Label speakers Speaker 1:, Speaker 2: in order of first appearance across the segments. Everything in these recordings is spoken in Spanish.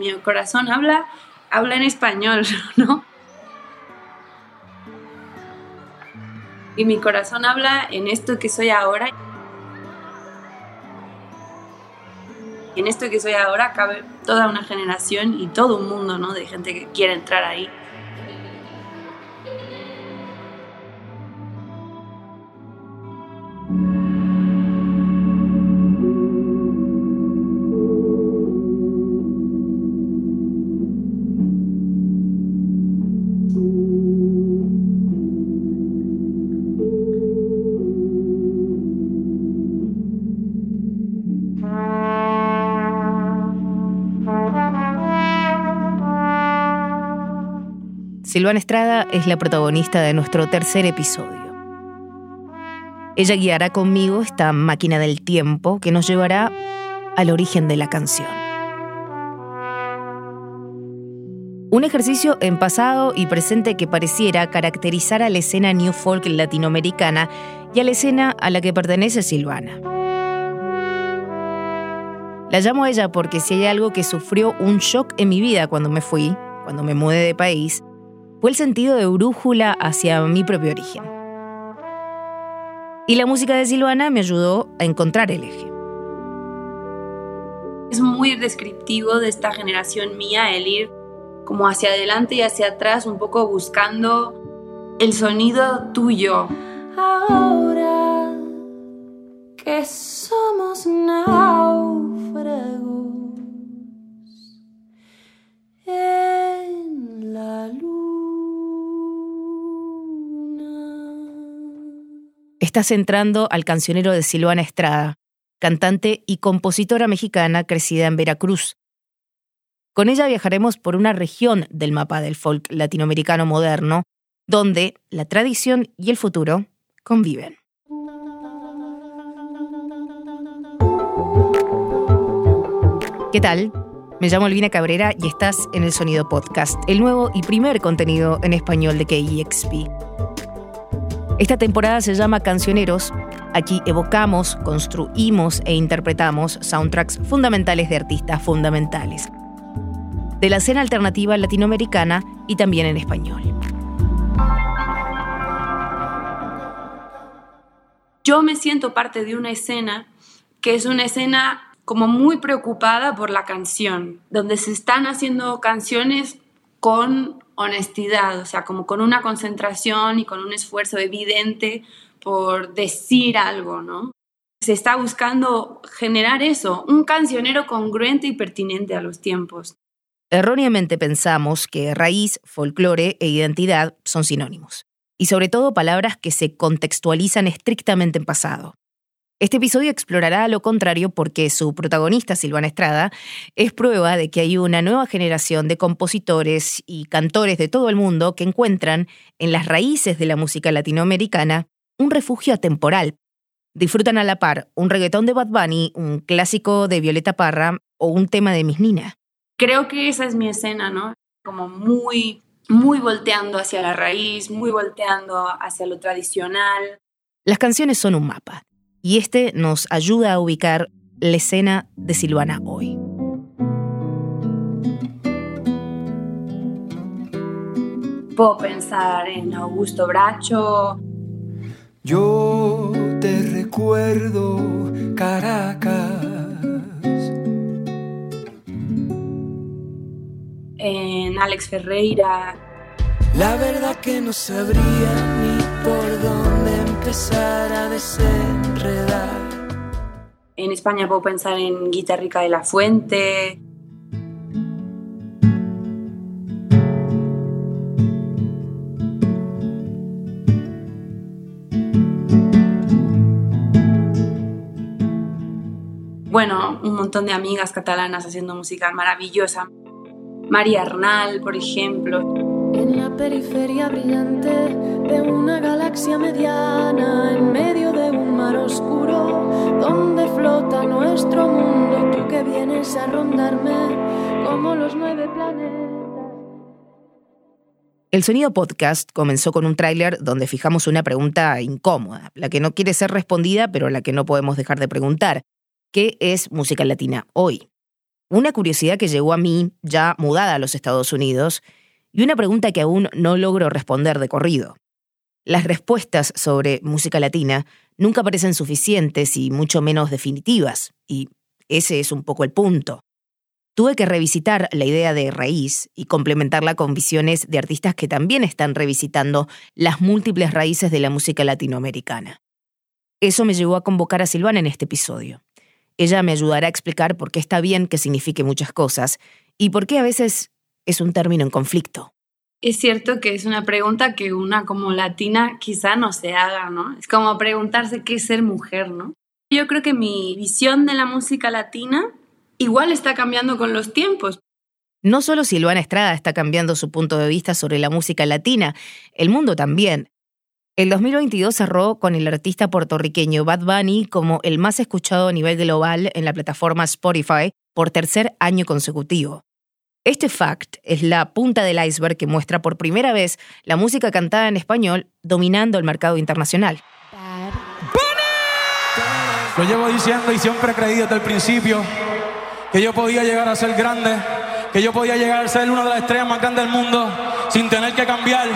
Speaker 1: Mi corazón habla, habla en español, ¿no? Y mi corazón habla en esto que soy ahora. En esto que soy ahora cabe toda una generación y todo un mundo, ¿no? De gente que quiere entrar ahí.
Speaker 2: Silvana Estrada es la protagonista de nuestro tercer episodio. Ella guiará conmigo esta máquina del tiempo que nos llevará al origen de la canción. Un ejercicio en pasado y presente que pareciera caracterizar a la escena New Folk latinoamericana y a la escena a la que pertenece Silvana. La llamo a ella porque si hay algo que sufrió un shock en mi vida cuando me fui, cuando me mudé de país, fue el sentido de brújula hacia mi propio origen. Y la música de Silvana me ayudó a encontrar el eje.
Speaker 1: Es muy descriptivo de esta generación mía el ir como hacia adelante y hacia atrás, un poco buscando el sonido tuyo.
Speaker 3: Ahora que somos náufragos en la luz.
Speaker 2: Estás entrando al cancionero de Silvana Estrada, cantante y compositora mexicana crecida en Veracruz. Con ella viajaremos por una región del mapa del folk latinoamericano moderno, donde la tradición y el futuro conviven. ¿Qué tal? Me llamo Elvina Cabrera y estás en el Sonido Podcast, el nuevo y primer contenido en español de KEXP. Esta temporada se llama Cancioneros. Aquí evocamos, construimos e interpretamos soundtracks fundamentales de artistas fundamentales. De la escena alternativa latinoamericana y también en español.
Speaker 1: Yo me siento parte de una escena que es una escena como muy preocupada por la canción, donde se están haciendo canciones con honestidad, o sea, como con una concentración y con un esfuerzo evidente por decir algo, ¿no? Se está buscando generar eso, un cancionero congruente y pertinente a los tiempos.
Speaker 2: Erróneamente pensamos que raíz, folclore e identidad son sinónimos, y sobre todo palabras que se contextualizan estrictamente en pasado. Este episodio explorará lo contrario porque su protagonista, Silvana Estrada, es prueba de que hay una nueva generación de compositores y cantores de todo el mundo que encuentran en las raíces de la música latinoamericana un refugio atemporal. Disfrutan a la par un reggaetón de Bad Bunny, un clásico de Violeta Parra o un tema de Miss Nina.
Speaker 1: Creo que esa es mi escena, ¿no? Como muy, muy volteando hacia la raíz, muy volteando hacia lo tradicional.
Speaker 2: Las canciones son un mapa y este nos ayuda a ubicar la escena de Silvana hoy.
Speaker 1: Puedo pensar en Augusto Bracho.
Speaker 4: Yo te recuerdo, Caracas.
Speaker 1: En Alex Ferreira.
Speaker 4: La verdad que no sabría ni empezar a desenredar.
Speaker 1: En España puedo pensar en Guitarrica de la Fuente. Bueno, un montón de amigas catalanas haciendo música maravillosa. María Arnal, por ejemplo
Speaker 3: en la periferia brillante de una galaxia mediana, en medio de un mar oscuro, donde flota nuestro mundo, tú que vienes a rondarme como los nueve planetas.
Speaker 2: El Sonido Podcast comenzó con un tráiler donde fijamos una pregunta incómoda, la que no quiere ser respondida, pero la que no podemos dejar de preguntar. ¿Qué es música latina hoy? una curiosidad que llegó a mí ya mudada a los Estados Unidos y una pregunta que aún no logro responder de corrido. Las respuestas sobre música latina nunca parecen suficientes y mucho menos definitivas, y ese es un poco el punto. Tuve que revisitar la idea de raíz y complementarla con visiones de artistas que también están revisitando las múltiples raíces de la música latinoamericana. Eso me llevó a convocar a Silvana en este episodio. Ella me ayudará a explicar por qué está bien que signifique muchas cosas y por qué a veces es un término en conflicto.
Speaker 1: Es cierto que es una pregunta que una como latina quizá no se haga, ¿no? Es como preguntarse qué es ser mujer, ¿no? Yo creo que mi visión de la música latina igual está cambiando con los tiempos.
Speaker 2: No solo Silvana Estrada está cambiando su punto de vista sobre la música latina, el mundo también. El 2022 cerró con el artista puertorriqueño Bad Bunny como el más escuchado a nivel global en la plataforma Spotify por tercer año consecutivo. Este fact es la punta del iceberg que muestra por primera vez la música cantada en español dominando el mercado internacional.
Speaker 5: Lo llevo diciendo y siempre he creído desde el principio que yo podía llegar a ser grande, que yo podía llegar a ser una de las estrellas más grandes del mundo sin tener que cambiar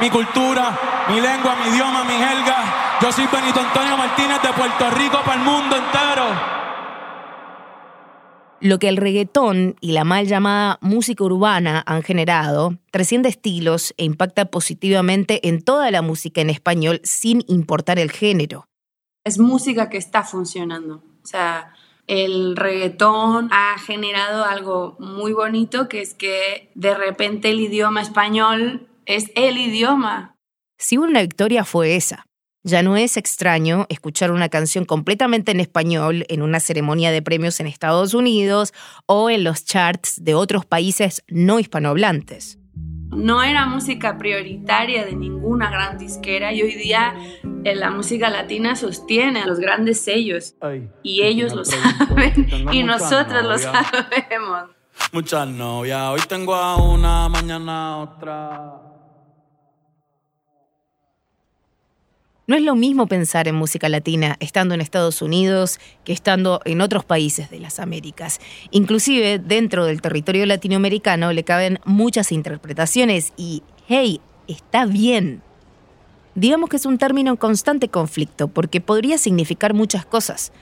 Speaker 5: mi cultura, mi lengua, mi idioma, mi jerga. Yo soy Benito Antonio Martínez de Puerto Rico para el mundo entero.
Speaker 2: Lo que el reggaetón y la mal llamada música urbana han generado trasciende estilos e impacta positivamente en toda la música en español sin importar el género.
Speaker 1: Es música que está funcionando. O sea, el reggaetón ha generado algo muy bonito que es que de repente el idioma español es el idioma.
Speaker 2: Si una victoria fue esa. Ya no es extraño escuchar una canción completamente en español en una ceremonia de premios en Estados Unidos o en los charts de otros países no hispanohablantes.
Speaker 1: No era música prioritaria de ninguna gran disquera y hoy día en eh, la música latina sostiene a los grandes sellos y ellos lo saben y nosotros lo sabemos.
Speaker 5: Muchas novias, hoy tengo a una, mañana otra.
Speaker 2: No es lo mismo pensar en música latina estando en Estados Unidos que estando en otros países de las Américas. Inclusive dentro del territorio latinoamericano le caben muchas interpretaciones y, hey, está bien. Digamos que es un término en constante conflicto porque podría significar muchas cosas.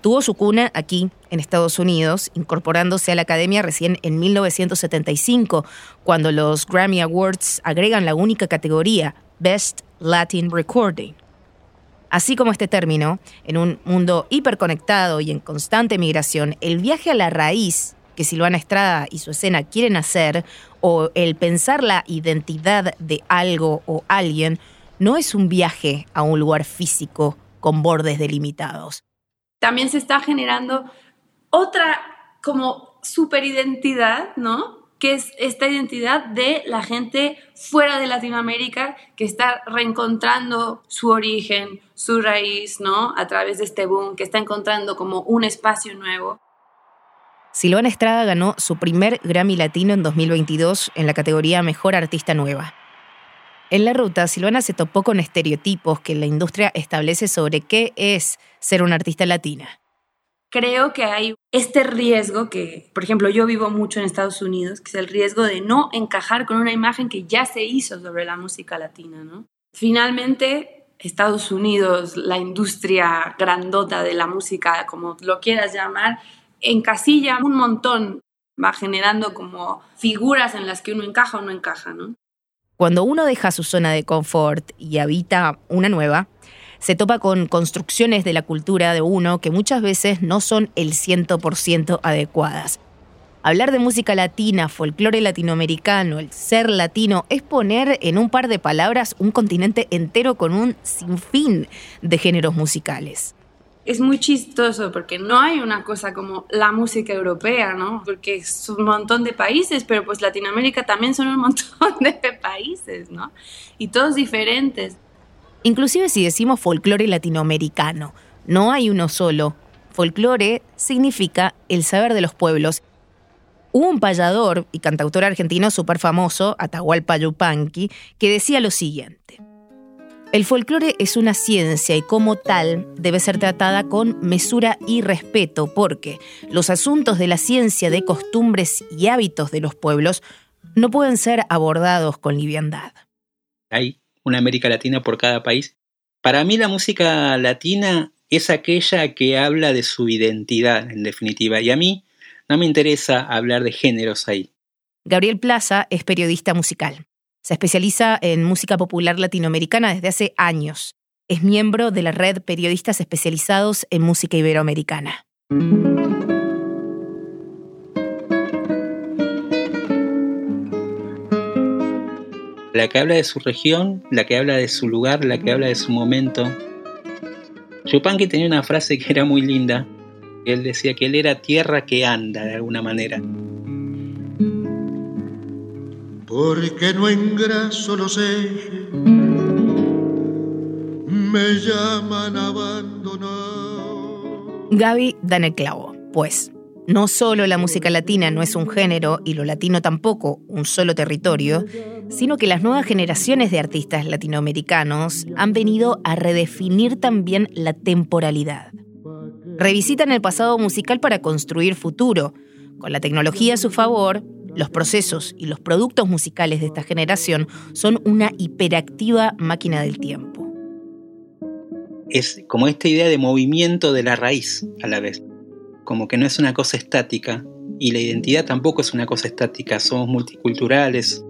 Speaker 2: Tuvo su cuna aquí, en Estados Unidos, incorporándose a la academia recién en 1975, cuando los Grammy Awards agregan la única categoría, Best Latin Recording. Así como este término, en un mundo hiperconectado y en constante migración, el viaje a la raíz que Silvana Estrada y su escena quieren hacer, o el pensar la identidad de algo o alguien, no es un viaje a un lugar físico con bordes delimitados.
Speaker 1: También se está generando otra como superidentidad, ¿no? Que es esta identidad de la gente fuera de Latinoamérica que está reencontrando su origen, su raíz, ¿no? A través de este boom, que está encontrando como un espacio nuevo.
Speaker 2: Silvana Estrada ganó su primer Grammy Latino en 2022 en la categoría Mejor Artista Nueva. En la ruta, Silvana se topó con estereotipos que la industria establece sobre qué es ser una artista latina
Speaker 1: creo que hay este riesgo que, por ejemplo, yo vivo mucho en Estados Unidos, que es el riesgo de no encajar con una imagen que ya se hizo sobre la música latina, ¿no? Finalmente, Estados Unidos, la industria grandota de la música, como lo quieras llamar, encasilla un montón, va generando como figuras en las que uno encaja o no encaja, ¿no?
Speaker 2: Cuando uno deja su zona de confort y habita una nueva, se topa con construcciones de la cultura de uno que muchas veces no son el 100% adecuadas. Hablar de música latina, folclore latinoamericano, el ser latino, es poner en un par de palabras un continente entero con un sinfín de géneros musicales
Speaker 1: es muy chistoso porque no hay una cosa como la música europea, ¿no? Porque es un montón de países, pero pues Latinoamérica también son un montón de países, ¿no? Y todos diferentes.
Speaker 2: Inclusive si decimos folclore latinoamericano, no hay uno solo. Folclore significa el saber de los pueblos. Hubo un payador y cantautor argentino súper famoso, Atahualpa Yupanqui, que decía lo siguiente. El folclore es una ciencia y como tal debe ser tratada con mesura y respeto porque los asuntos de la ciencia de costumbres y hábitos de los pueblos no pueden ser abordados con liviandad.
Speaker 6: Hay una América Latina por cada país. Para mí la música latina es aquella que habla de su identidad, en definitiva, y a mí no me interesa hablar de géneros ahí.
Speaker 2: Gabriel Plaza es periodista musical. Se especializa en música popular latinoamericana desde hace años. Es miembro de la red Periodistas Especializados en Música Iberoamericana.
Speaker 6: La que habla de su región, la que habla de su lugar, la que habla de su momento. Chupanqui tenía una frase que era muy linda. Él decía que él era tierra que anda de alguna manera
Speaker 7: porque no engraso los ejes, me llaman abandonado.
Speaker 2: Gaby dan el clavo, pues no solo la música latina no es un género y lo latino tampoco un solo territorio, sino que las nuevas generaciones de artistas latinoamericanos han venido a redefinir también la temporalidad. Revisitan el pasado musical para construir futuro, con la tecnología a su favor los procesos y los productos musicales de esta generación son una hiperactiva máquina del tiempo.
Speaker 6: Es como esta idea de movimiento de la raíz a la vez, como que no es una cosa estática y la identidad tampoco es una cosa estática, somos multiculturales.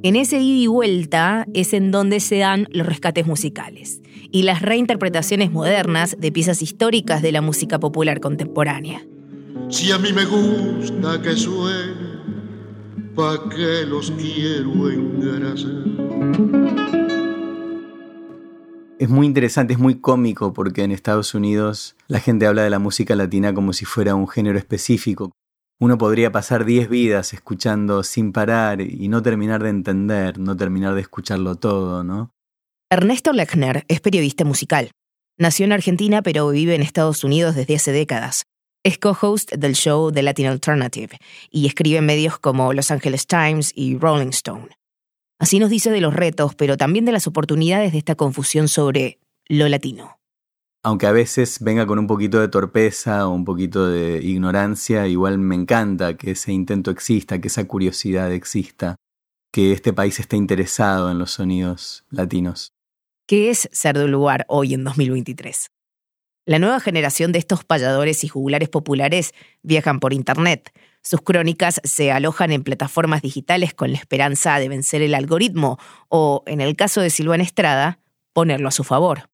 Speaker 2: En ese ida y vuelta es en donde se dan los rescates musicales y las reinterpretaciones modernas de piezas históricas de la música popular contemporánea.
Speaker 7: Si a mí me gusta que suene, ¿pa' qué los quiero engrasar?
Speaker 8: Es muy interesante, es muy cómico porque en Estados Unidos la gente habla de la música latina como si fuera un género específico. Uno podría pasar 10 vidas escuchando sin parar y no terminar de entender, no terminar de escucharlo todo, ¿no?
Speaker 2: Ernesto Lechner es periodista musical. Nació en Argentina pero vive en Estados Unidos desde hace décadas. Es co-host del show The Latin Alternative y escribe en medios como Los Angeles Times y Rolling Stone. Así nos dice de los retos, pero también de las oportunidades de esta confusión sobre lo latino.
Speaker 8: Aunque a veces venga con un poquito de torpeza o un poquito de ignorancia, igual me encanta que ese intento exista, que esa curiosidad exista, que este país esté interesado en los sonidos latinos.
Speaker 2: ¿Qué es ser de un lugar hoy en 2023? La nueva generación de estos payadores y jugulares populares viajan por Internet. Sus crónicas se alojan en plataformas digitales con la esperanza de vencer el algoritmo o, en el caso de Silvana Estrada, ponerlo a su favor.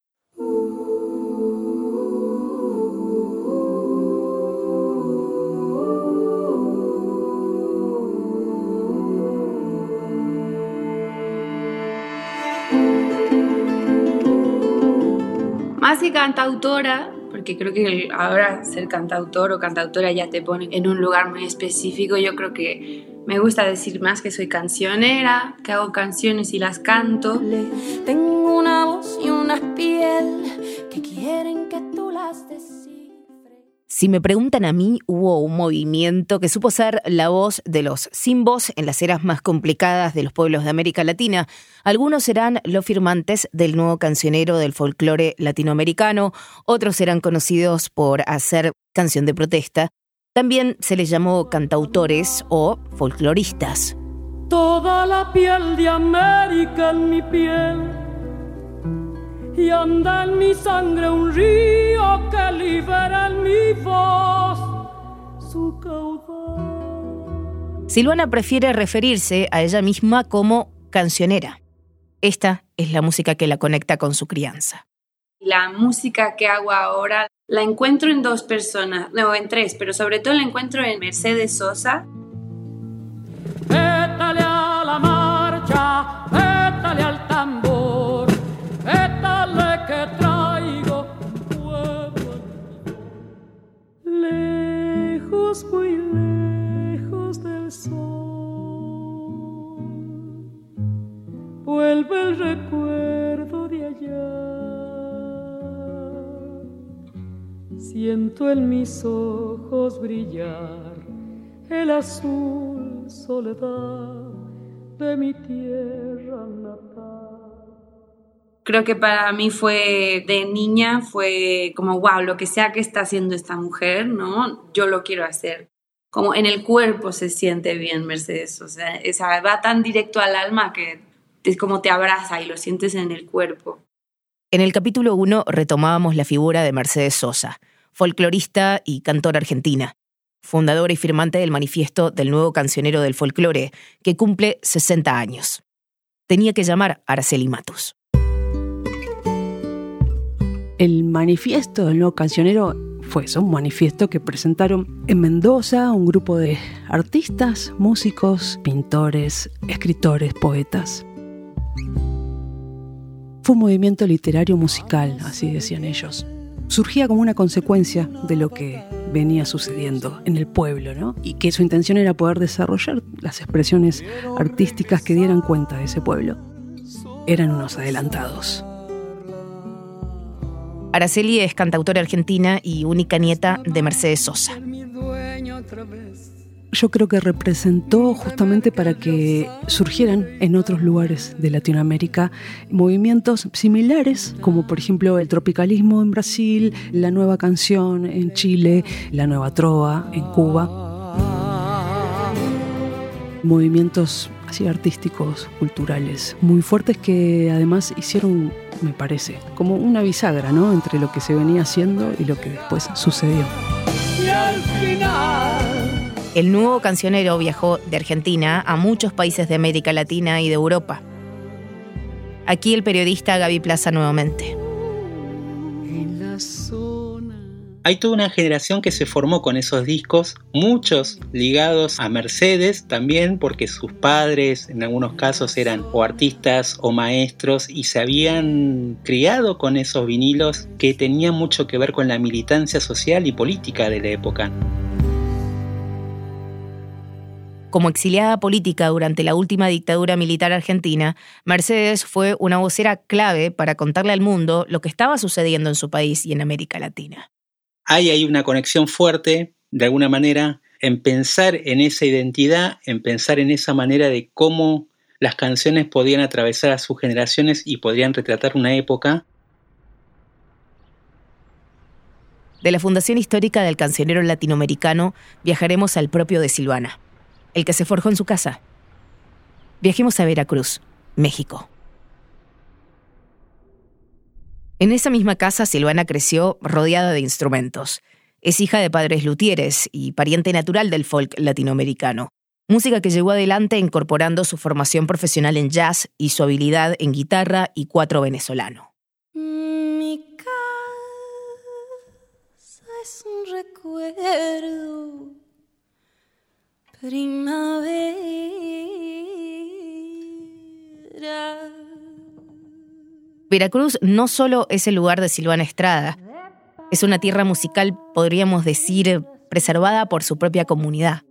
Speaker 1: Más que cantautora, porque creo que ahora ser cantautor o cantautora ya te pone en un lugar muy específico, yo creo que me gusta decir más que soy cancionera, que hago canciones y las canto.
Speaker 3: Tengo una voz y una piel que quieren que tú las
Speaker 2: si me preguntan a mí, hubo un movimiento que supo ser la voz de los sin voz en las eras más complicadas de los pueblos de América Latina. Algunos serán los firmantes del nuevo cancionero del folclore latinoamericano, otros serán conocidos por hacer canción de protesta. También se les llamó cantautores o folcloristas.
Speaker 9: Toda la piel de América en mi piel y anda en mi sangre un río que libera en mi voz su caudal.
Speaker 2: Silvana prefiere referirse a ella misma como cancionera. Esta es la música que la conecta con su crianza.
Speaker 1: La música que hago ahora la encuentro en dos personas, no, en tres, pero sobre todo la encuentro en Mercedes Sosa.
Speaker 9: Pétale a la marcha, pétale al muy lejos del sol. Vuelve el recuerdo de allá. Siento en mis ojos brillar el azul soledad de mi tierra.
Speaker 1: Creo que para mí fue de niña, fue como, wow, lo que sea que está haciendo esta mujer, ¿no? Yo lo quiero hacer. Como en el cuerpo se siente bien Mercedes, o sea, esa, va tan directo al alma que es como te abraza y lo sientes en el cuerpo.
Speaker 2: En el capítulo 1 retomábamos la figura de Mercedes Sosa, folclorista y cantora argentina, fundadora y firmante del manifiesto del nuevo cancionero del folclore, que cumple 60 años. Tenía que llamar a Araceli Matus.
Speaker 10: El manifiesto del nuevo cancionero fue eso, un manifiesto que presentaron en Mendoza un grupo de artistas, músicos, pintores, escritores, poetas. Fue un movimiento literario musical, así decían ellos. Surgía como una consecuencia de lo que venía sucediendo en el pueblo, ¿no? Y que su intención era poder desarrollar las expresiones artísticas que dieran cuenta de ese pueblo. Eran unos adelantados.
Speaker 2: Araceli es cantautora argentina y única nieta de Mercedes Sosa.
Speaker 10: Yo creo que representó justamente para que surgieran en otros lugares de Latinoamérica movimientos similares, como por ejemplo el tropicalismo en Brasil, la nueva canción en Chile, la nueva trova en Cuba. Movimientos así artísticos, culturales, muy fuertes que además hicieron me parece, como una bisagra, ¿no? Entre lo que se venía haciendo y lo que después sucedió.
Speaker 2: El nuevo cancionero viajó de Argentina a muchos países de América Latina y de Europa. Aquí el periodista Gaby Plaza nuevamente.
Speaker 6: Hay toda una generación que se formó con esos discos, muchos ligados a Mercedes también, porque sus padres en algunos casos eran o artistas o maestros y se habían criado con esos vinilos que tenían mucho que ver con la militancia social y política de la época.
Speaker 2: Como exiliada política durante la última dictadura militar argentina, Mercedes fue una vocera clave para contarle al mundo lo que estaba sucediendo en su país y en América Latina
Speaker 6: hay ahí una conexión fuerte, de alguna manera, en pensar en esa identidad, en pensar en esa manera de cómo las canciones podían atravesar a sus generaciones y podrían retratar una época.
Speaker 2: De la Fundación Histórica del Cancionero Latinoamericano viajaremos al propio de Silvana, el que se forjó en su casa. Viajemos a Veracruz, México. En esa misma casa, Silvana creció rodeada de instrumentos. Es hija de padres luthieres y pariente natural del folk latinoamericano. Música que llevó adelante incorporando su formación profesional en jazz y su habilidad en guitarra y cuatro venezolano.
Speaker 3: Mi casa es un recuerdo primavera.
Speaker 2: Veracruz no solo es el lugar de Silvana Estrada, es una tierra musical, podríamos decir, preservada por su propia comunidad.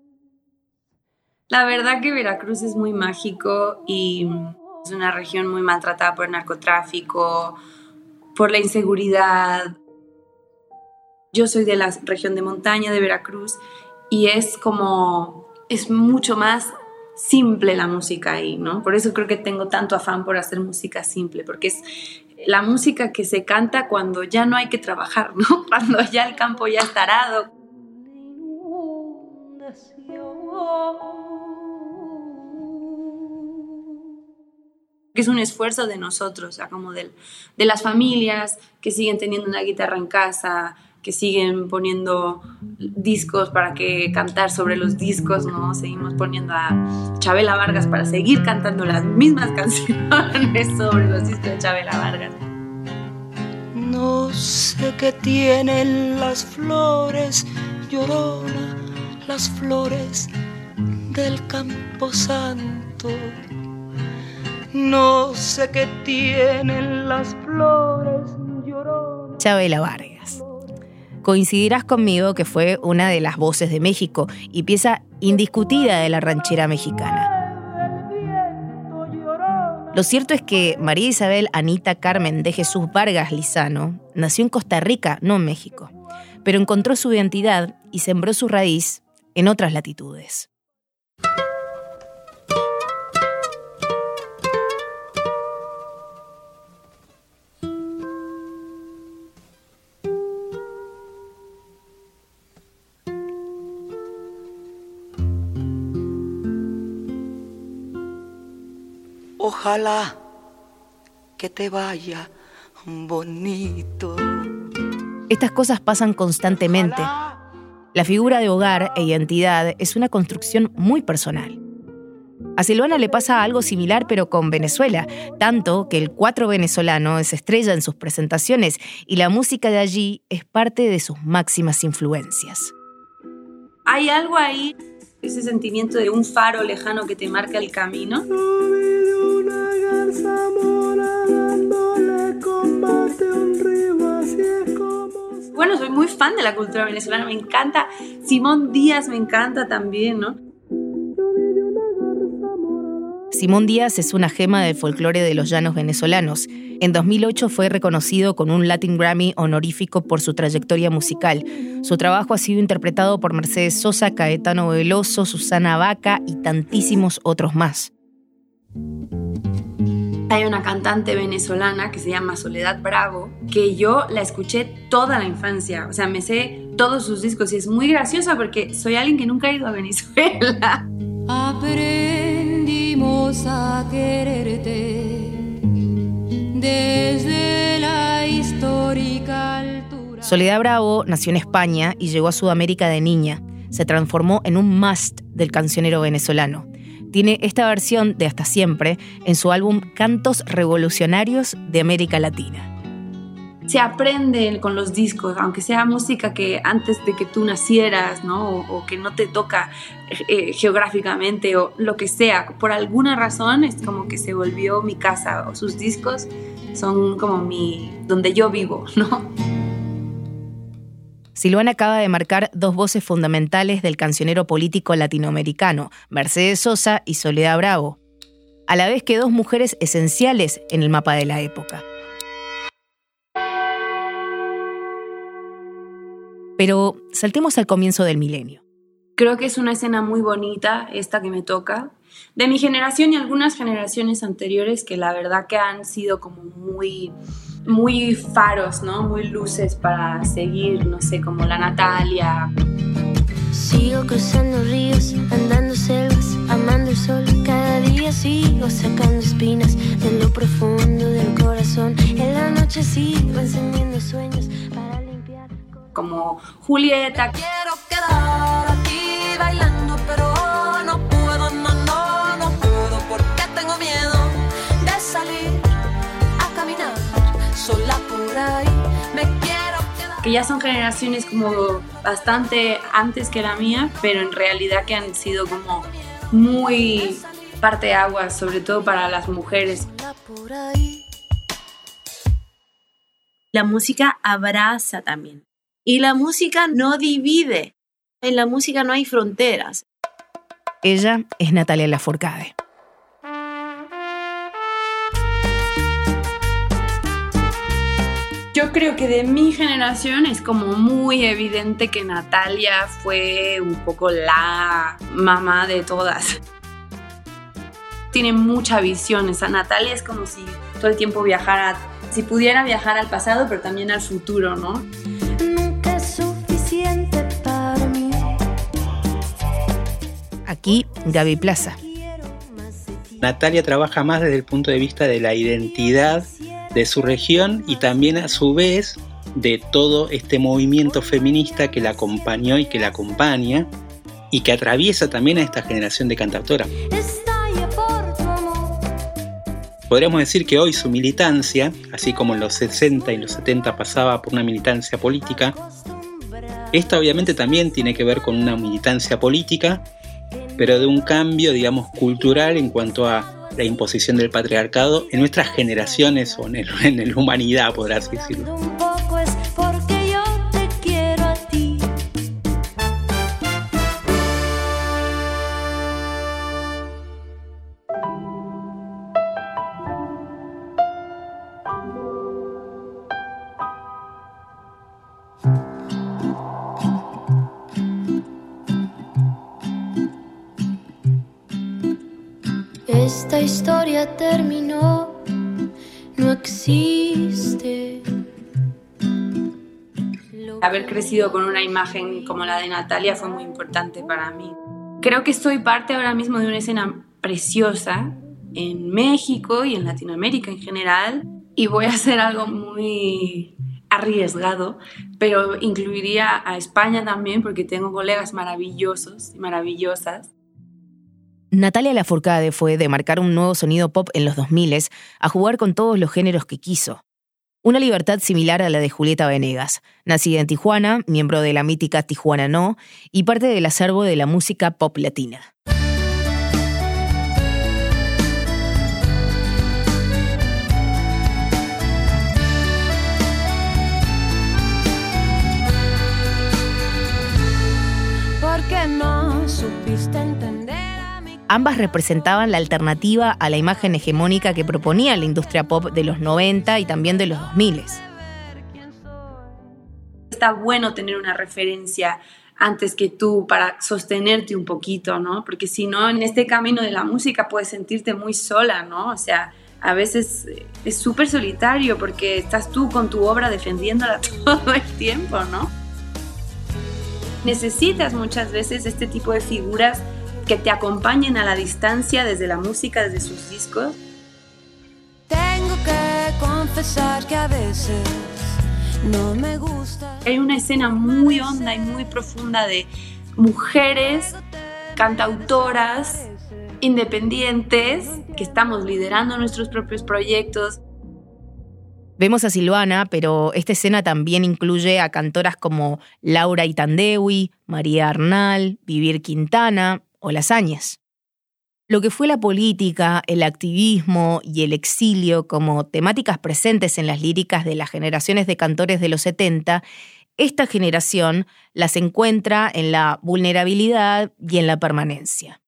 Speaker 1: La verdad que Veracruz es muy mágico y es una región muy maltratada por el narcotráfico, por la inseguridad. Yo soy de la región de montaña de Veracruz y es como, es mucho más simple la música ahí, ¿no? Por eso creo que tengo tanto afán por hacer música simple, porque es la música que se canta cuando ya no hay que trabajar, ¿no? Cuando ya el campo ya está arado. que es un esfuerzo de nosotros, o como de, de las familias que siguen teniendo una guitarra en casa, que siguen poniendo discos para que cantar sobre los discos, ¿no? Seguimos poniendo a Chabela Vargas para seguir cantando las mismas canciones sobre los discos de Chabela Vargas.
Speaker 4: No sé qué tienen las flores, llorona, las flores del campo santo. No sé qué tienen las flores, llorona.
Speaker 2: Chabela Vargas coincidirás conmigo que fue una de las voces de México y pieza indiscutida de la ranchera mexicana. Lo cierto es que María Isabel Anita Carmen de Jesús Vargas Lizano nació en Costa Rica, no en México, pero encontró su identidad y sembró su raíz en otras latitudes.
Speaker 4: Ojalá que te vaya bonito.
Speaker 2: Estas cosas pasan constantemente. La figura de hogar e identidad es una construcción muy personal. A Silvana le pasa algo similar pero con Venezuela, tanto que el cuatro venezolano es estrella en sus presentaciones y la música de allí es parte de sus máximas influencias.
Speaker 1: Hay algo ahí, ese sentimiento de un faro lejano que te marca el camino. Bueno, soy muy fan de la cultura venezolana, me encanta. Simón Díaz me encanta también, ¿no?
Speaker 2: Simón Díaz es una gema del folclore de los llanos venezolanos. En 2008 fue reconocido con un Latin Grammy honorífico por su trayectoria musical. Su trabajo ha sido interpretado por Mercedes Sosa, Caetano Veloso, Susana Vaca y tantísimos otros más.
Speaker 1: Hay una cantante venezolana que se llama Soledad Bravo, que yo la escuché toda la infancia, o sea, me sé todos sus discos y es muy graciosa porque soy alguien que nunca ha ido a Venezuela.
Speaker 3: Aprendimos a quererte desde la histórica altura.
Speaker 2: Soledad Bravo nació en España y llegó a Sudamérica de niña. Se transformó en un must del cancionero venezolano tiene esta versión de Hasta Siempre en su álbum Cantos Revolucionarios de América Latina.
Speaker 1: Se aprende con los discos, aunque sea música que antes de que tú nacieras, ¿no? O, que no te toca eh, geográficamente o lo que sea, por alguna razón es como que se volvió mi casa o sus discos son como mi donde yo vivo, ¿no?
Speaker 2: Silvana acaba de marcar dos voces fundamentales del cancionero político latinoamericano, Mercedes Sosa y Soledad Bravo, a la vez que dos mujeres esenciales en el mapa de la época. Pero saltemos al comienzo del milenio.
Speaker 1: Creo que es una escena muy bonita, esta que me toca, de mi generación y algunas generaciones anteriores que la verdad que han sido como muy muy faros, ¿no? Muy luces para seguir, no sé, como la Natalia.
Speaker 3: Sigo cruzando ríos, andando selvas, amando el sol. Cada día sigo sacando espinas de lo profundo del corazón. En la noche sigo encendiendo sueños para limpiar.
Speaker 1: Como Julieta.
Speaker 3: Quiero quedar aquí bailando, pero no puedo, no, no, no puedo porque tengo miedo de salir a caminar sola por ahí. Me quiero quedar.
Speaker 1: Que ya son generaciones como bastante antes que la mía, pero en realidad que han sido como muy parte agua, sobre todo para las mujeres.
Speaker 11: La música abraza también. Y la música no divide. En la música no hay fronteras.
Speaker 2: Ella es Natalia Lafourcade.
Speaker 1: Yo creo que de mi generación es como muy evidente que Natalia fue un poco la mamá de todas. Tiene mucha visión, esa Natalia es como si todo el tiempo viajara, si pudiera viajar al pasado, pero también al futuro, ¿no?
Speaker 2: Aquí, Gaby Plaza.
Speaker 6: Natalia trabaja más desde el punto de vista de la identidad de su región y también a su vez de todo este movimiento feminista que la acompañó y que la acompaña y que atraviesa también a esta generación de cantautoras. Podríamos decir que hoy su militancia, así como en los 60 y los 70 pasaba por una militancia política, esta obviamente también tiene que ver con una militancia política, pero de un cambio, digamos, cultural en cuanto a la imposición del patriarcado en nuestras generaciones o en, el- en la humanidad, podrás decirlo.
Speaker 3: Esta historia terminó, no existe.
Speaker 1: Haber crecido con una imagen como la de Natalia fue muy importante para mí. Creo que soy parte ahora mismo de una escena preciosa en México y en Latinoamérica en general. Y voy a hacer algo muy arriesgado, pero incluiría a España también porque tengo colegas maravillosos y maravillosas.
Speaker 2: Natalia Lafourcade fue de marcar un nuevo sonido pop en los 2000 a jugar con todos los géneros que quiso. Una libertad similar a la de Julieta Venegas, nacida en Tijuana, miembro de la mítica Tijuana No y parte del acervo de la música pop latina. Ambas representaban la alternativa a la imagen hegemónica que proponía la industria pop de los 90 y también de los 2000.
Speaker 1: Está bueno tener una referencia antes que tú para sostenerte un poquito, ¿no? Porque si no, en este camino de la música puedes sentirte muy sola, ¿no? O sea, a veces es súper solitario porque estás tú con tu obra defendiéndola todo el tiempo, ¿no? Necesitas muchas veces este tipo de figuras que te acompañen a la distancia desde la música, desde sus discos.
Speaker 3: Tengo que confesar que a veces no me gusta.
Speaker 1: Hay una escena muy honda y muy profunda de mujeres cantautoras independientes que estamos liderando nuestros propios proyectos.
Speaker 2: Vemos a Silvana, pero esta escena también incluye a cantoras como Laura Itandewi, María Arnal, Vivir Quintana, o lasañas. Lo que fue la política, el activismo y el exilio como temáticas presentes en las líricas de las generaciones de cantores de los 70, esta generación las encuentra en la vulnerabilidad y en la permanencia.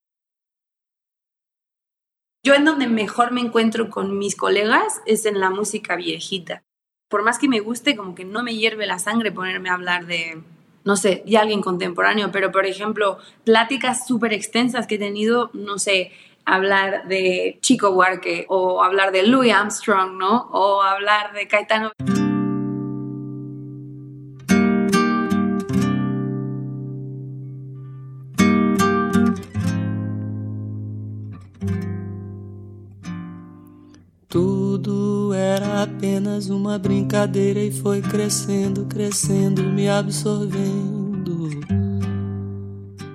Speaker 1: Yo en donde mejor me encuentro con mis colegas es en la música viejita. Por más que me guste, como que no me hierve la sangre ponerme a hablar de no sé, y alguien contemporáneo, pero por ejemplo, pláticas súper extensas que he tenido, no sé, hablar de Chico Buarque o hablar de Louis Armstrong, ¿no? O hablar de Caetano.
Speaker 4: Apenas uma brincadeira e foi crescendo, crescendo, me absorvendo.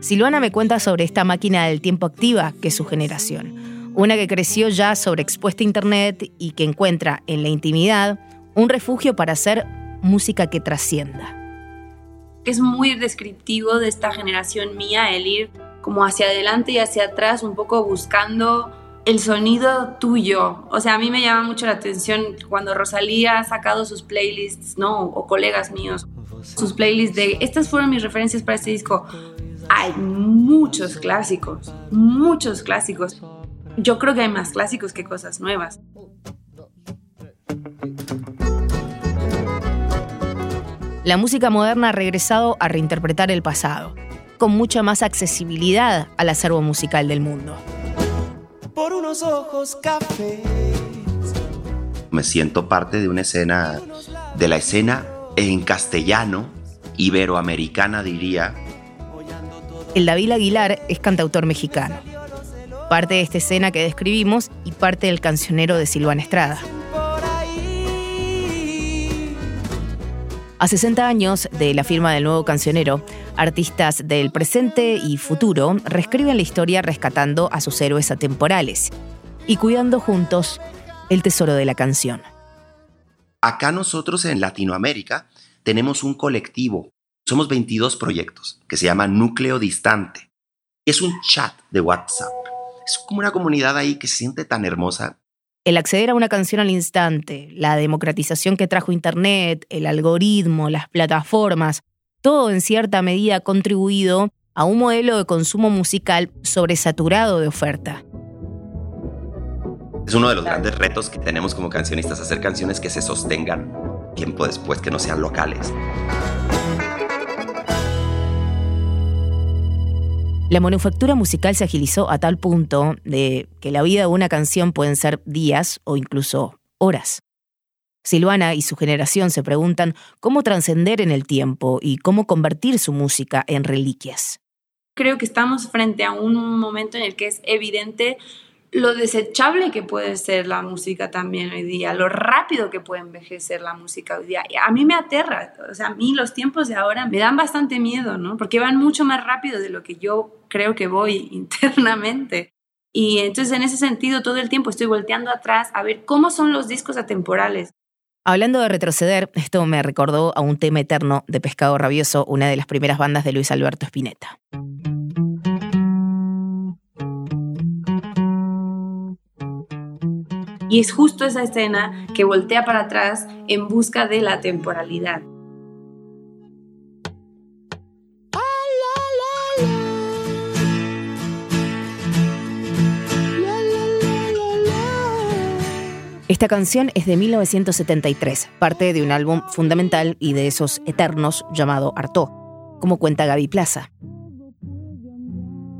Speaker 2: Silvana me cuenta sobre esta máquina del tiempo activa que es su generación. Una que creció ya sobreexpuesta a Internet y que encuentra en la intimidad un refugio para hacer música que trascienda.
Speaker 1: Es muy descriptivo de esta generación mía el ir como hacia adelante y hacia atrás, un poco buscando el sonido tuyo. O sea, a mí me llama mucho la atención cuando Rosalía ha sacado sus playlists, ¿no? O colegas míos, sus playlists de, estas fueron mis referencias para este disco. Hay muchos clásicos, muchos clásicos. Yo creo que hay más clásicos que cosas nuevas.
Speaker 2: La música moderna ha regresado a reinterpretar el pasado, con mucha más accesibilidad al acervo musical del mundo
Speaker 4: por unos ojos cafés.
Speaker 12: Me siento parte de una escena, de la escena en castellano, iberoamericana diría.
Speaker 2: El David Aguilar es cantautor mexicano. Parte de esta escena que describimos y parte del cancionero de Silvana Estrada. A 60 años de la firma del nuevo cancionero, artistas del presente y futuro reescriben la historia rescatando a sus héroes atemporales y cuidando juntos el tesoro de la canción.
Speaker 12: Acá nosotros en Latinoamérica tenemos un colectivo, somos 22 proyectos, que se llama Núcleo Distante. Es un chat de WhatsApp. Es como una comunidad ahí que se siente tan hermosa
Speaker 2: el acceder a una canción al instante, la democratización que trajo Internet, el algoritmo, las plataformas, todo en cierta medida ha contribuido a un modelo de consumo musical sobresaturado de oferta.
Speaker 12: Es uno de los grandes retos que tenemos como cancionistas, hacer canciones que se sostengan tiempo después, que no sean locales.
Speaker 2: La manufactura musical se agilizó a tal punto de que la vida de una canción pueden ser días o incluso horas. Silvana y su generación se preguntan cómo trascender en el tiempo y cómo convertir su música en reliquias.
Speaker 1: Creo que estamos frente a un momento en el que es evidente lo desechable que puede ser la música también hoy día, lo rápido que puede envejecer la música hoy día. A mí me aterra, o sea, a mí los tiempos de ahora me dan bastante miedo, ¿no? Porque van mucho más rápido de lo que yo creo que voy internamente. Y entonces en ese sentido todo el tiempo estoy volteando atrás a ver cómo son los discos atemporales.
Speaker 2: Hablando de retroceder, esto me recordó a un tema eterno de Pescado Rabioso, una de las primeras bandas de Luis Alberto Spinetta.
Speaker 1: Y es justo esa escena que voltea para atrás en busca de la temporalidad.
Speaker 2: Esta canción es de 1973, parte de un álbum fundamental y de esos eternos llamado Artaud, como cuenta Gaby Plaza.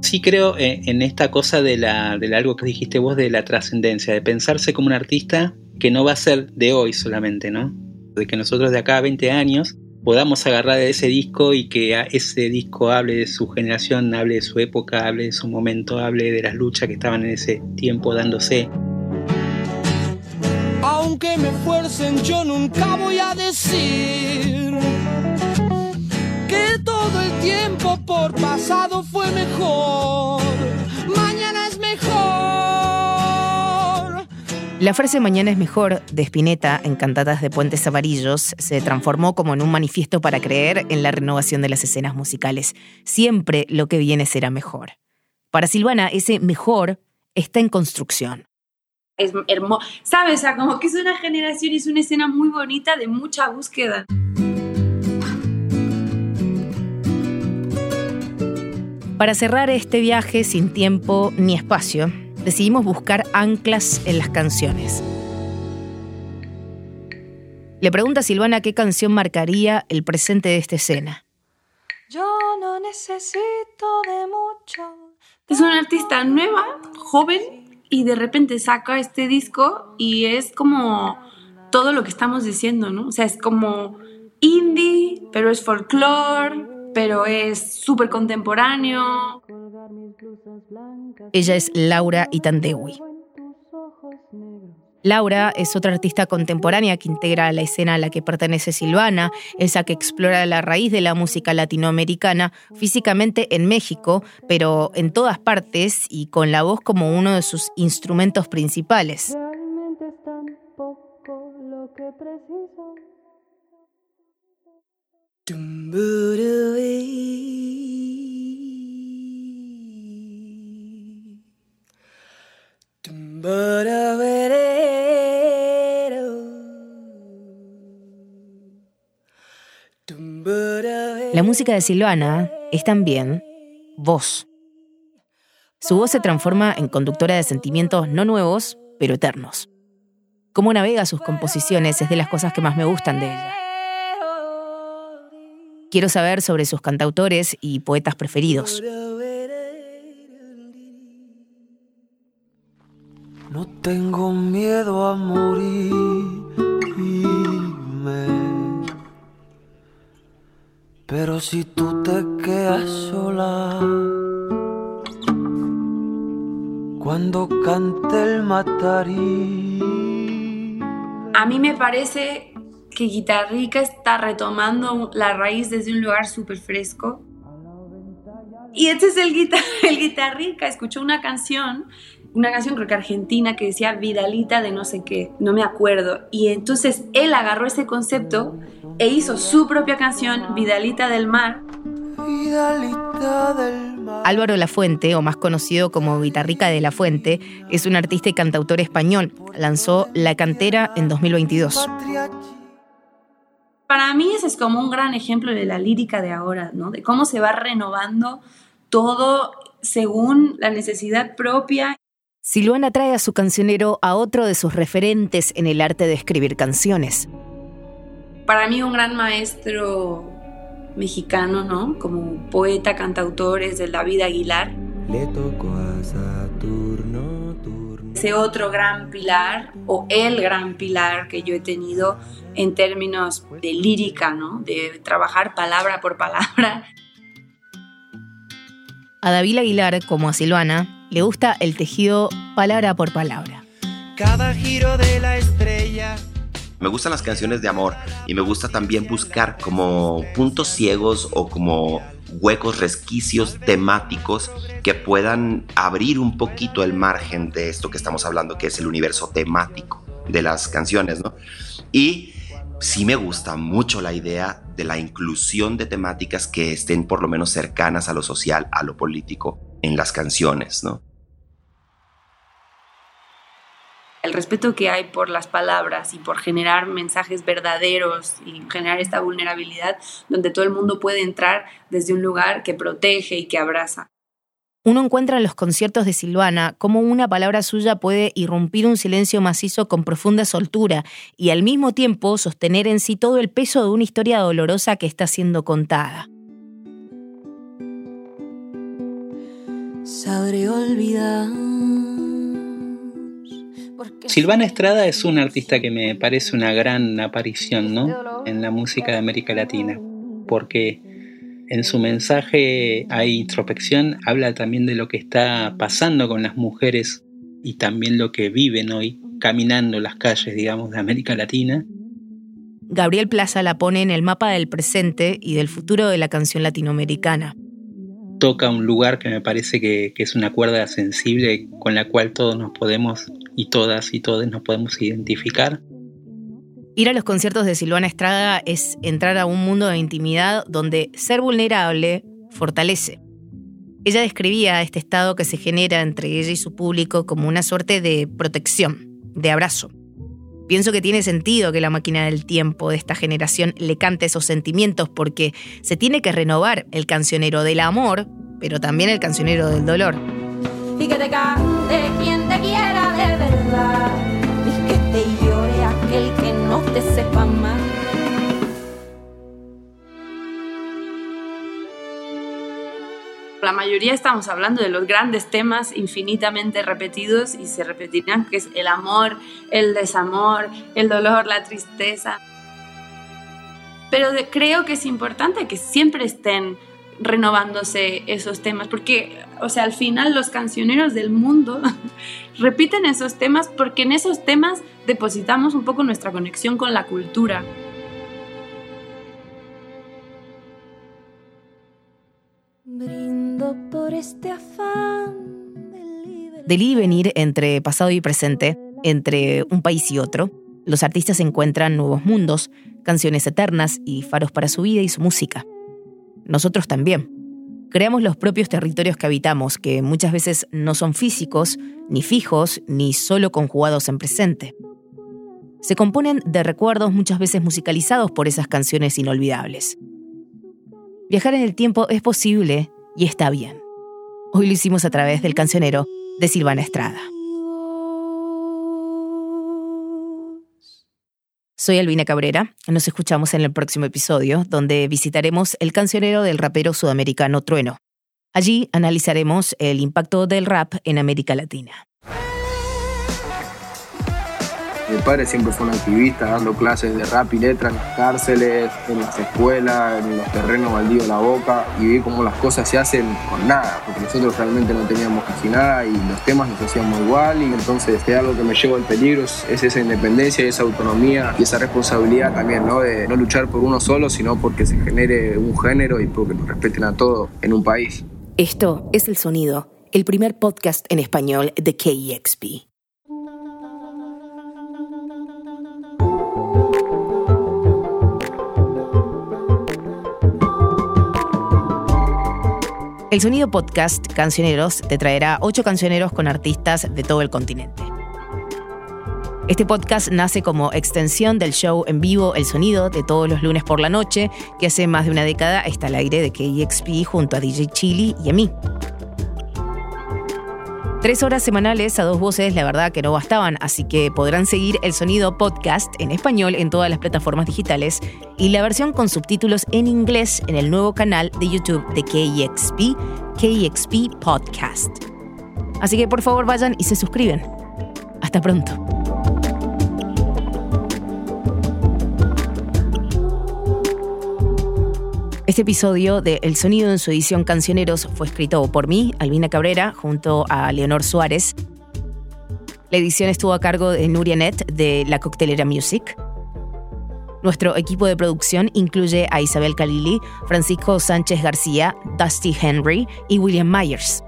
Speaker 6: Sí creo eh, en esta cosa de, la, algo que dijiste vos de la trascendencia, de pensarse como un artista que no va a ser de hoy solamente, ¿no? De que nosotros de acá a 20 años podamos agarrar de ese disco y que ese disco hable de su generación, hable de su época, hable de su momento, hable de las luchas que estaban en ese tiempo dándose.
Speaker 4: Aunque me fuercen, yo nunca voy a decir que todo el tiempo por pasado fue mejor. Mañana es mejor.
Speaker 2: La frase Mañana es mejor de Spinetta en Cantatas de Puentes Amarillos se transformó como en un manifiesto para creer en la renovación de las escenas musicales. Siempre lo que viene será mejor. Para Silvana, ese mejor está en construcción.
Speaker 1: Es hermoso, ¿sabes? O sea, como que es una generación y es una escena muy bonita de mucha búsqueda.
Speaker 2: Para cerrar este viaje sin tiempo ni espacio, decidimos buscar anclas en las canciones. Le pregunta a Silvana qué canción marcaría el presente de esta escena.
Speaker 3: Yo no necesito de mucho.
Speaker 1: Es una artista nueva, joven, y de repente saca este disco y es como todo lo que estamos diciendo, ¿no? O sea, es como indie, pero es folclore, pero es súper contemporáneo.
Speaker 2: Ella es Laura Itandewi. Laura es otra artista contemporánea que integra la escena a la que pertenece Silvana, esa que explora la raíz de la música latinoamericana físicamente en México, pero en todas partes y con la voz como uno de sus instrumentos principales. La música de Silvana es también voz. Su voz se transforma en conductora de sentimientos no nuevos, pero eternos. Cómo navega sus composiciones es de las cosas que más me gustan de ella. Quiero saber sobre sus cantautores y poetas preferidos.
Speaker 4: No tengo miedo a morirme, pero si tú te quedas sola, cuando cante el matarí.
Speaker 1: A mí me parece que Guitarrica está retomando la raíz desde un lugar súper fresco. Y este es el, guitar el Guitarrica, escuchó una canción, una canción creo que argentina que decía Vidalita de no sé qué, no me acuerdo. Y entonces él agarró ese concepto e hizo su propia canción, Vidalita del Mar.
Speaker 4: Vidalita del mar.
Speaker 2: Álvaro Lafuente, o más conocido como Guitarrica de la Fuente, es un artista y cantautor español. Lanzó La Cantera en 2022
Speaker 1: para mí ese es como un gran ejemplo de la lírica de ahora, ¿no? De cómo se va renovando todo según la necesidad propia.
Speaker 2: Silvana trae a su cancionero a otro de sus referentes en el arte de escribir canciones.
Speaker 1: Para mí un gran maestro mexicano, ¿no? Como poeta, cantautor, es el David Aguilar.
Speaker 4: Le tocó a Saturno,
Speaker 1: Ese otro gran pilar, o el gran pilar que yo he tenido en términos de lírica, ¿no? De trabajar palabra por palabra.
Speaker 2: A David Aguilar, como a Silvana, le gusta el tejido palabra por palabra.
Speaker 4: Cada giro de la estrella.
Speaker 12: Me gustan las canciones de amor y me gusta también buscar como puntos ciegos o como huecos, resquicios temáticos que puedan abrir un poquito el margen de esto que estamos hablando, que es el universo temático de las canciones, ¿no? Y sí me gusta mucho la idea de la inclusión de temáticas que estén por lo menos cercanas a lo social, a lo político en las canciones, ¿no?
Speaker 1: El respeto que hay por las palabras y por generar mensajes verdaderos y generar esta vulnerabilidad donde todo el mundo puede entrar desde un lugar que protege y que abraza.
Speaker 2: Uno encuentra en los conciertos de Silvana cómo una palabra suya puede irrumpir un silencio macizo con profunda soltura y al mismo tiempo sostener en sí todo el peso de una historia dolorosa que está siendo contada.
Speaker 3: Sabré olvidar
Speaker 6: Silvana Estrada es una artista que me parece una gran aparición ¿no? en la música de América Latina, porque en su mensaje hay introspección, habla también de lo que está pasando con las mujeres y también lo que viven hoy caminando las calles, digamos, de América Latina.
Speaker 2: Gabriel Plaza la pone en el mapa del presente y del futuro de la canción latinoamericana
Speaker 6: toca un lugar que me parece que, es una cuerda sensible con la cual todos nos podemos, y todas y todos nos podemos identificar.
Speaker 2: Ir a los conciertos de Silvana Estrada es entrar a un mundo de intimidad donde ser vulnerable fortalece. Ella describía este estado que se genera entre ella y su público como una suerte de protección, de abrazo. Pienso que tiene sentido que la máquina del tiempo de esta generación le cante esos sentimientos porque se tiene que renovar el cancionero del amor, pero también el cancionero del dolor.
Speaker 3: Y que te cante quien te quiera de verdad. Y que te llore aquel que no te sepa más.
Speaker 1: La mayoría estamos hablando de los grandes temas infinitamente repetidos y se repetirán, que es el amor, el desamor, el dolor, la tristeza. Pero creo que es importante que siempre estén renovándose esos temas, porque, o sea, al final los cancioneros del mundo repiten esos temas porque en esos temas depositamos un poco nuestra conexión con la cultura.
Speaker 3: por este afán
Speaker 2: del ir y venir entre pasado y presente, entre un país y otro, los artistas encuentran nuevos mundos, canciones eternas y faros para su vida y su música. Nosotros también. Creamos los propios territorios que habitamos, que muchas veces no son físicos, ni fijos, ni solo conjugados en presente. Se componen de recuerdos muchas veces musicalizados por esas canciones inolvidables. Viajar en el tiempo es posible y está bien. Hoy lo hicimos a través del cancionero de Silvana Estrada. Soy Albina Cabrera, nos escuchamos en el próximo episodio, donde visitaremos el cancionero del rapero sudamericano Trueno. Allí analizaremos el impacto del rap en América Latina.
Speaker 13: Mi padre siempre fue un activista dando clases de rap y letra en las cárceles, en las escuelas, en los terrenos baldíos La Boca y vi cómo las cosas se hacen con nada, porque nosotros realmente no teníamos casi nada y los temas nos hacíamos igual y entonces es algo que me lleva al peligro es, esa independencia esa autonomía y esa responsabilidad también, ¿no? De no luchar por uno solo, sino porque se genere un género y porque nos respeten a todos en un país.
Speaker 2: Esto es El Sonido, el primer podcast en español de KEXP. El Sonido Podcast Cancioneros te traerá ocho cancioneros con artistas de todo el continente. Este podcast nace como extensión del show en vivo El Sonido de todos los lunes por la noche, que hace más de una década está al aire de KXP junto a DJ Chili y a mí. Tres horas semanales a dos voces, la verdad que no bastaban, así que podrán seguir el sonido podcast en español en todas las plataformas digitales y la versión con subtítulos en inglés en el nuevo canal de YouTube de KEXP, KEXP Podcast. Así que por favor vayan y se suscriben. Hasta pronto. Este episodio de El Sonido en su edición Cancioneros fue escrito por mí, Albina Cabrera, junto a Leonor Suárez. La edición estuvo a cargo de Nuria Net de La Coctelera Music. Nuestro equipo de producción incluye a Isabel Calili, Francisco Sánchez García, Dusty Henry y William Myers.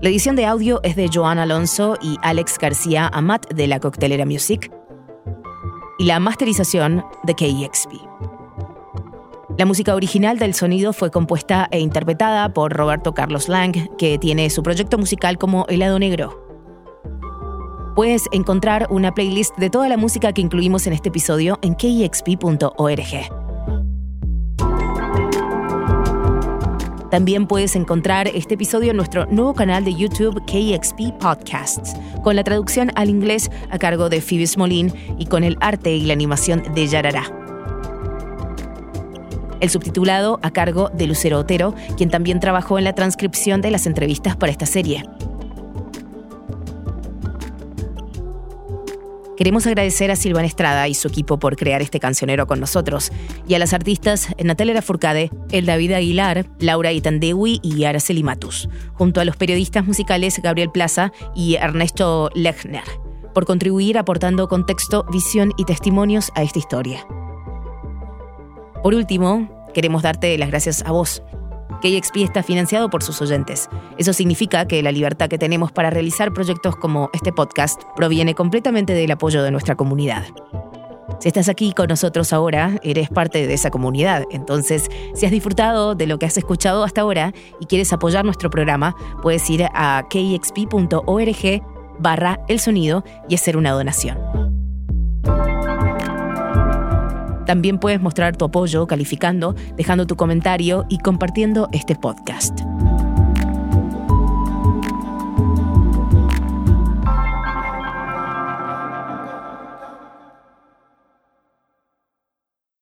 Speaker 2: La edición de audio es de Joan Alonso y Alex García Amat de la Coctelera Music. Y la masterización de KEXP. La música original del sonido fue compuesta e interpretada por Roberto Carlos Lang, que tiene su proyecto musical como Helado Negro. Puedes encontrar una playlist de toda la música que incluimos en este episodio en kexp.org. También puedes encontrar este episodio en nuestro nuevo canal de YouTube KXP Podcasts, con la traducción al inglés a cargo de Phoebe Smolin y con el arte y la animación de Yarara. El subtitulado a cargo de Lucero Otero, quien también trabajó en la transcripción de las entrevistas para esta serie. Queremos agradecer a Silvana Estrada y su equipo por crear este cancionero con nosotros, y a las artistas Natalia Furcade, El David Aguilar, Laura Itandewi y Araceli Matus, junto a los periodistas musicales Gabriel Plaza y Ernesto Lechner, por contribuir aportando contexto, visión y testimonios a esta historia. Por último, queremos darte las gracias a vos, KXP está financiado por sus oyentes. Eso significa que la libertad que tenemos para realizar proyectos como este podcast proviene completamente del apoyo de nuestra comunidad. Si estás aquí con nosotros ahora, eres parte de esa comunidad. Entonces, si has disfrutado de lo que has escuchado hasta ahora y quieres apoyar nuestro programa, puedes ir a kxp.org barra el sonido y hacer una donación. También puedes mostrar tu apoyo calificando, dejando tu comentario y compartiendo este podcast.